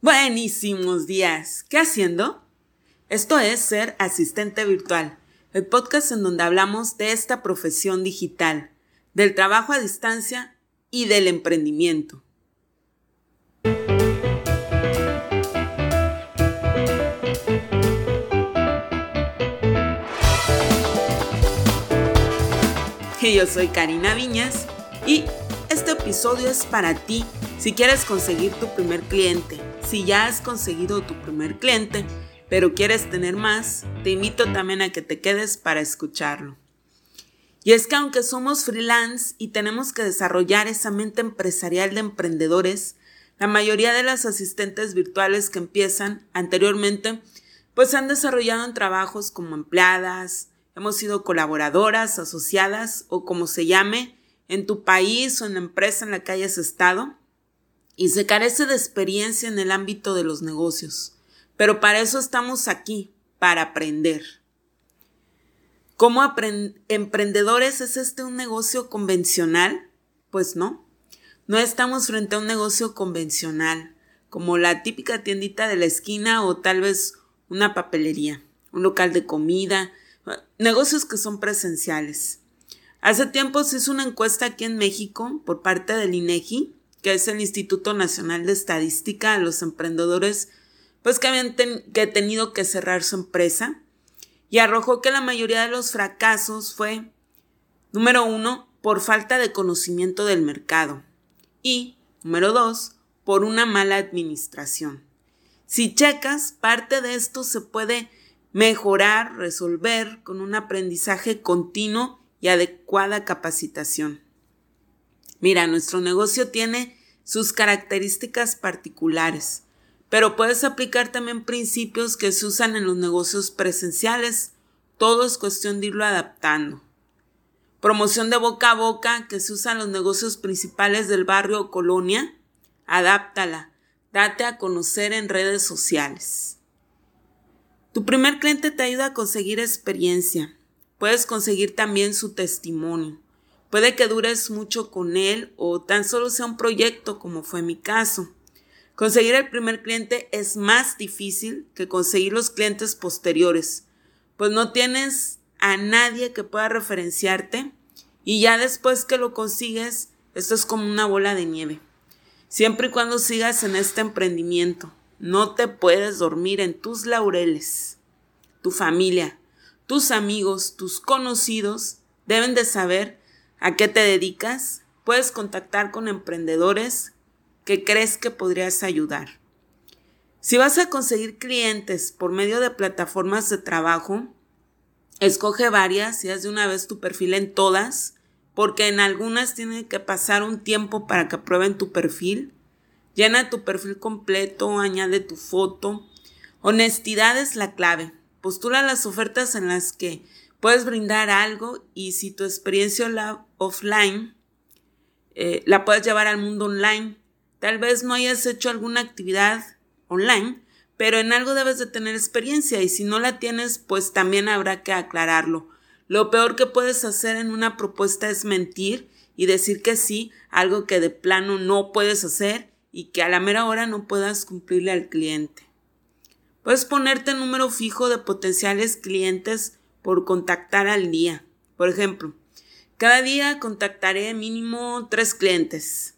Buenísimos días. ¿Qué haciendo? Esto es Ser Asistente Virtual, el podcast en donde hablamos de esta profesión digital, del trabajo a distancia y del emprendimiento. yo soy Karina Viñas y este episodio es para ti si quieres conseguir tu primer cliente. Si ya has conseguido tu primer cliente, pero quieres tener más, te invito también a que te quedes para escucharlo. Y es que aunque somos freelance y tenemos que desarrollar esa mente empresarial de emprendedores, la mayoría de las asistentes virtuales que empiezan anteriormente, pues han desarrollado en trabajos como empleadas, hemos sido colaboradoras, asociadas o como se llame en tu país o en la empresa en la que hayas estado y se carece de experiencia en el ámbito de los negocios. Pero para eso estamos aquí, para aprender. ¿Cómo emprendedores es este un negocio convencional? Pues no. No estamos frente a un negocio convencional, como la típica tiendita de la esquina o tal vez una papelería, un local de comida, negocios que son presenciales. Hace tiempo se hizo una encuesta aquí en México por parte del INEGI, que es el Instituto Nacional de Estadística, a los emprendedores pues que habían que tenido que cerrar su empresa y arrojó que la mayoría de los fracasos fue, número uno, por falta de conocimiento del mercado y, número dos, por una mala administración. Si checas, parte de esto se puede mejorar, resolver con un aprendizaje continuo y adecuada capacitación. Mira, nuestro negocio tiene sus características particulares, pero puedes aplicar también principios que se usan en los negocios presenciales. Todo es cuestión de irlo adaptando. Promoción de boca a boca que se usa en los negocios principales del barrio o colonia. Adáptala. Date a conocer en redes sociales. Tu primer cliente te ayuda a conseguir experiencia. Puedes conseguir también su testimonio. Puede que dures mucho con él o tan solo sea un proyecto como fue mi caso. Conseguir el primer cliente es más difícil que conseguir los clientes posteriores, pues no tienes a nadie que pueda referenciarte y ya después que lo consigues, esto es como una bola de nieve. Siempre y cuando sigas en este emprendimiento. No te puedes dormir en tus laureles. Tu familia, tus amigos, tus conocidos deben de saber a qué te dedicas. Puedes contactar con emprendedores que crees que podrías ayudar. Si vas a conseguir clientes por medio de plataformas de trabajo, escoge varias y haz de una vez tu perfil en todas, porque en algunas tiene que pasar un tiempo para que aprueben tu perfil Llena tu perfil completo, añade tu foto. Honestidad es la clave. Postula las ofertas en las que puedes brindar algo y si tu experiencia offline eh, la puedes llevar al mundo online. Tal vez no hayas hecho alguna actividad online, pero en algo debes de tener experiencia y si no la tienes, pues también habrá que aclararlo. Lo peor que puedes hacer en una propuesta es mentir y decir que sí, algo que de plano no puedes hacer y que a la mera hora no puedas cumplirle al cliente. Puedes ponerte número fijo de potenciales clientes por contactar al día. Por ejemplo, cada día contactaré mínimo tres clientes.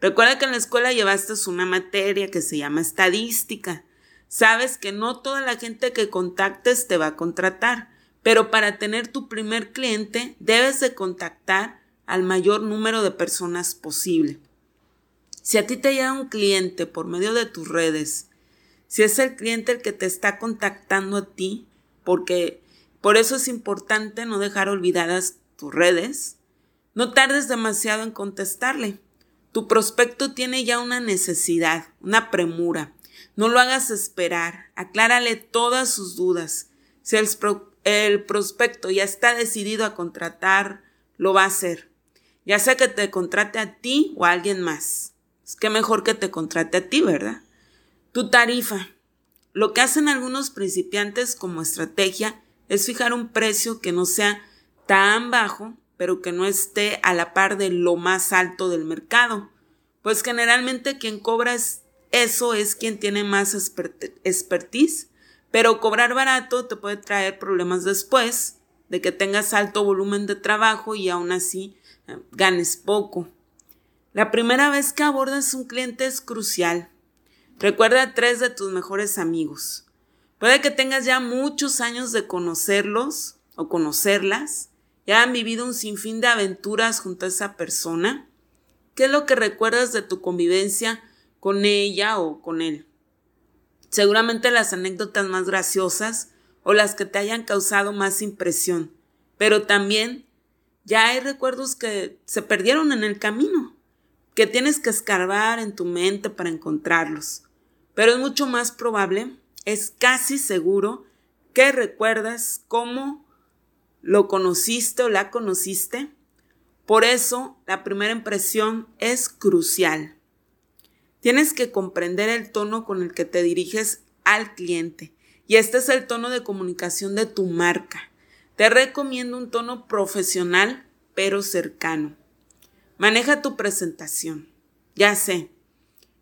Recuerda que en la escuela llevaste una materia que se llama estadística. Sabes que no toda la gente que contactes te va a contratar, pero para tener tu primer cliente debes de contactar al mayor número de personas posible. Si a ti te llega un cliente por medio de tus redes, si es el cliente el que te está contactando a ti, porque por eso es importante no dejar olvidadas tus redes, no tardes demasiado en contestarle. Tu prospecto tiene ya una necesidad, una premura. No lo hagas esperar, aclárale todas sus dudas. Si el, prospecto ya está decidido a contratar, lo va a hacer, ya sea que te contrate a ti o a alguien más. Es que mejor que te contrate a ti, ¿verdad? Tu tarifa. Lo que hacen algunos principiantes como estrategia es fijar un precio que no sea tan bajo, pero que no esté a la par de lo más alto del mercado. Pues generalmente quien cobra es eso es quien tiene más expertise, pero cobrar barato te puede traer problemas después de que tengas alto volumen de trabajo y aún así eh, ganes poco. La primera vez que abordas un cliente es crucial. Recuerda a tres de tus mejores amigos. Puede que tengas ya muchos años de conocerlos o conocerlas, ya han vivido un sinfín de aventuras junto a esa persona. ¿Qué es lo que recuerdas de tu convivencia con ella o con él? Seguramente las anécdotas más graciosas o las que te hayan causado más impresión, pero también ya hay recuerdos que se perdieron en el camino, que tienes que escarbar en tu mente para encontrarlos. Pero es mucho más probable, es casi seguro, que recuerdas cómo lo conociste o la conociste. Por eso, la primera impresión es crucial. Tienes que comprender el tono con el que te diriges al cliente. Y este es el tono de comunicación de tu marca. Te recomiendo un tono profesional pero cercano. Maneja tu presentación. Ya sé,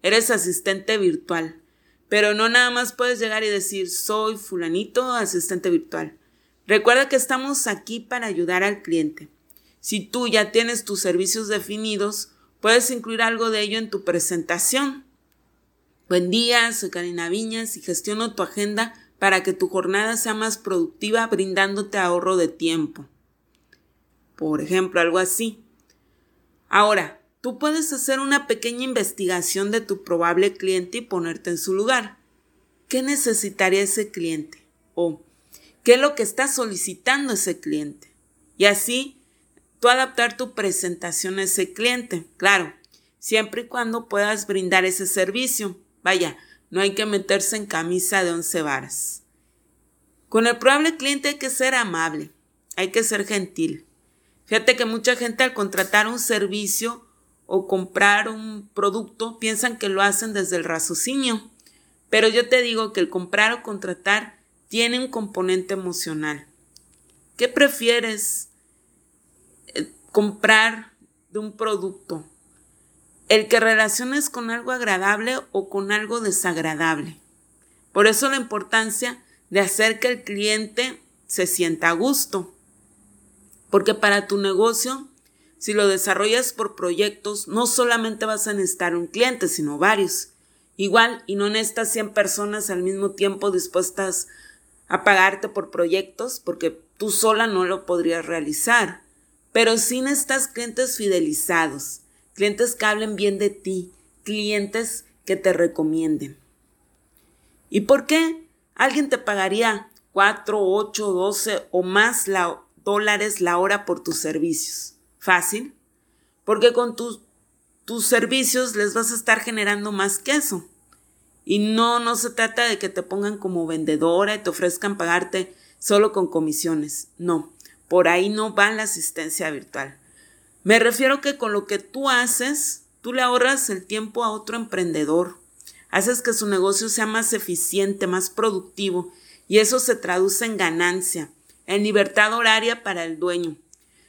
eres asistente virtual, pero no nada más puedes llegar y decir soy fulanito asistente virtual. Recuerda que estamos aquí para ayudar al cliente. Si tú ya tienes tus servicios definidos, puedes incluir algo de ello en tu presentación. Buen día, soy Karina Viñas y gestiono tu agenda para que tu jornada sea más productiva brindándote ahorro de tiempo. Por ejemplo, algo así. Ahora, tú puedes hacer una pequeña investigación de tu probable cliente y ponerte en su lugar. ¿Qué necesitaría ese cliente? O ¿qué es lo que está solicitando ese cliente? Y así, tú adaptar tu presentación a ese cliente. Claro, siempre y cuando puedas brindar ese servicio. Vaya, no hay que meterse en camisa de once varas. Con el probable cliente hay que ser amable, hay que ser gentil. Fíjate que mucha gente al contratar un servicio o comprar un producto piensan que lo hacen desde el raciocinio. Pero yo te digo que el comprar o contratar tiene un componente emocional. ¿Qué prefieres? Eh, comprar de un producto el que relaciones con algo agradable o con algo desagradable. Por eso la importancia de hacer que el cliente se sienta a gusto. Porque para tu negocio, si lo desarrollas por proyectos, no solamente vas a necesitar un cliente, sino varios. Igual, y no necesitas 100 personas al mismo tiempo dispuestas a pagarte por proyectos, porque tú sola no lo podrías realizar. Pero sí necesitas clientes fidelizados, clientes que hablen bien de ti, clientes que te recomienden. ¿Y por qué alguien te pagaría 4, 8, 12 o más dólares la hora por tus servicios? Fácil, porque con tus, tus servicios les vas a estar generando más que eso. Y no, no se trata de que te pongan como vendedora y te ofrezcan pagarte solo con comisiones. No, por ahí no va la asistencia virtual. Me refiero que con lo que tú haces, tú le ahorras el tiempo a otro emprendedor. Haces que su negocio sea más eficiente, más productivo, y eso se traduce en ganancia, en libertad horaria para el dueño.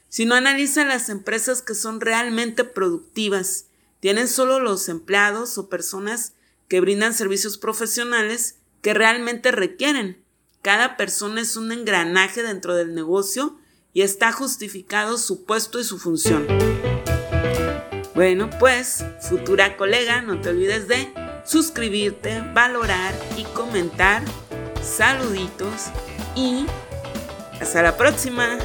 Si no analizan las empresas que son realmente productivas, tienen solo los empleados o personas que brindan servicios profesionales que realmente requieren. Cada persona es un engranaje dentro del negocio y está justificado su puesto y su función. Bueno, pues, futura colega, no te olvides de suscribirte, valorar y comentar. Saluditos y hasta la próxima.